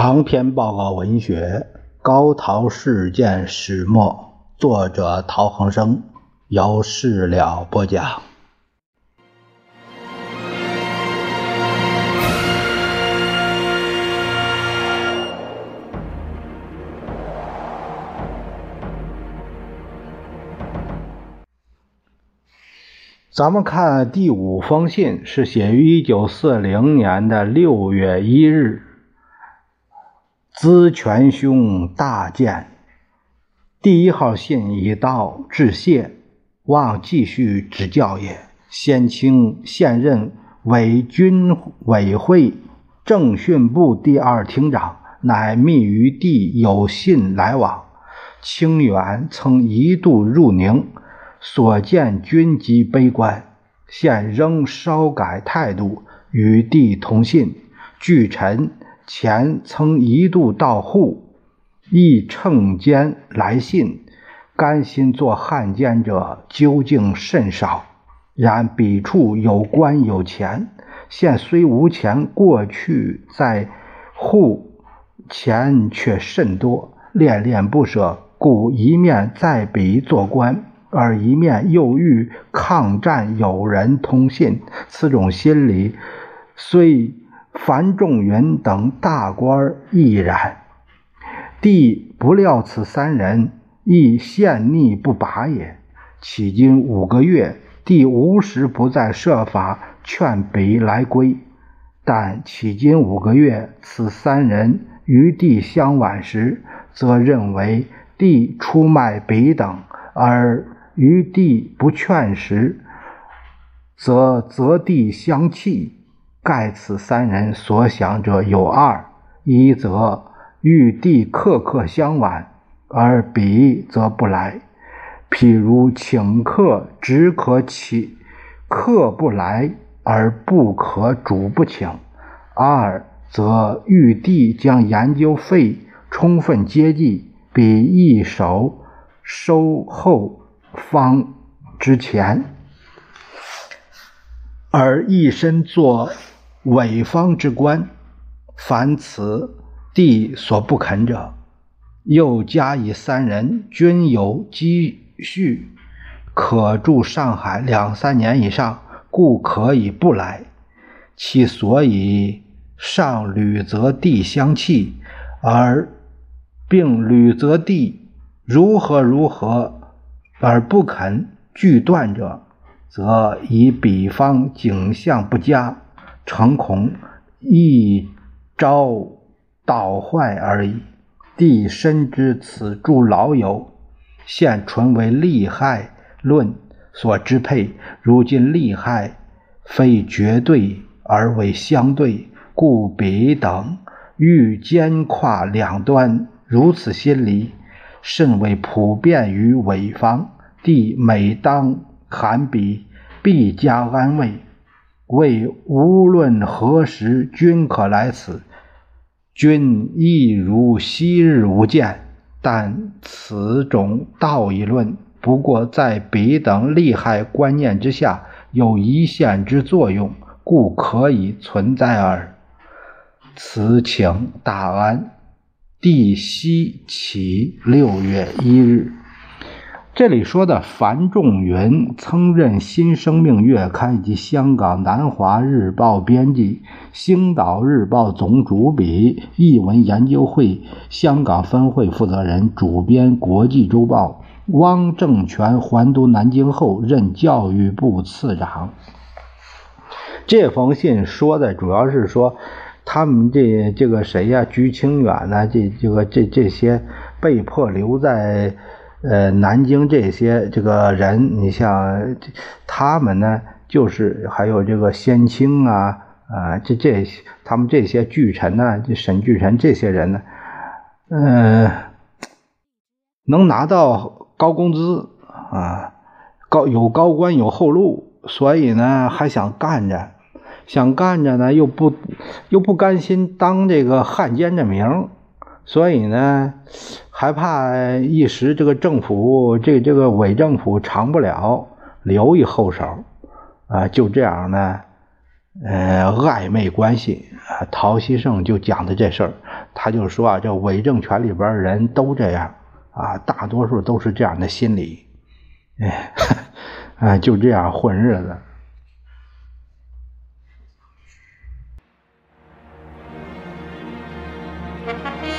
长篇报告文学《高陶事件始末》，作者陶恒生，由事了播讲。咱们看第五封信，是写于一九四零年的六月一日。资权兄大见，第一号信已到，致谢，望继续指教也。先清现任伪军委会政训部第二厅长，乃密与地有信来往。清远曾一度入宁，所见军机悲观，现仍稍改态度，与地同信。据臣。前曾一度到沪，亦乘间来信，甘心做汉奸者究竟甚少。然彼处有官有钱，现虽无钱，过去在沪钱却甚多，恋恋不舍，故一面在彼做官，而一面又欲抗战友人通信。此种心理虽。樊仲云等大官亦然，帝不料此三人亦陷逆不拔也。迄今五个月，帝无时不在设法劝彼来归。但迄今五个月，此三人与帝相挽时，则认为帝出卖彼等；而与帝不劝时，则责帝相弃。盖此三人所想者有二：一则玉帝刻刻相挽，而彼则不来；譬如请客，只可请客不来，而不可主不请；二则玉帝将研究费充分接济，彼一手收后方之钱，而一身做。伪方之官，凡此地所不肯者，又加以三人均有积蓄，可住上海两三年以上，故可以不来。其所以上吕则地相弃，而并吕则地如何如何而不肯拒断者，则以彼方景象不佳。诚恐一朝倒坏而已。帝深知此诸老友现纯为利害论所支配，如今利害非绝对而为相对，故彼等欲兼跨两端。如此心理甚为普遍于伪方。帝每当喊彼，必加安慰。为无论何时均可来此，君亦如昔日无见。但此种道义论，不过在彼等利害观念之下有一线之作用，故可以存在耳。此请大安。帝西起六月一日。这里说的樊仲云曾任《新生命月刊》以及香港《南华日报》编辑，《星岛日报》总主笔，译文研究会香港分会负责人，主编《国际周报》。汪政权还都南京后，任教育部次长。这封信说的主要是说，他们这这个谁呀，居清远呢？这这个这这些被迫留在。呃，南京这些这个人，你像他们呢，就是还有这个先清啊，啊，这这他们这些巨臣呢，这沈巨臣这些人呢，嗯，能拿到高工资啊，高有高官有后路，所以呢还想干着，想干着呢又不又不甘心当这个汉奸的名。所以呢，还怕一时这个政府这这个伪政府长不了留一后手啊就这样呢呃暧昧关系啊陶希圣就讲的这事儿他就说啊这伪政权里边人都这样啊大多数都是这样的心理哎 啊就这样混日子。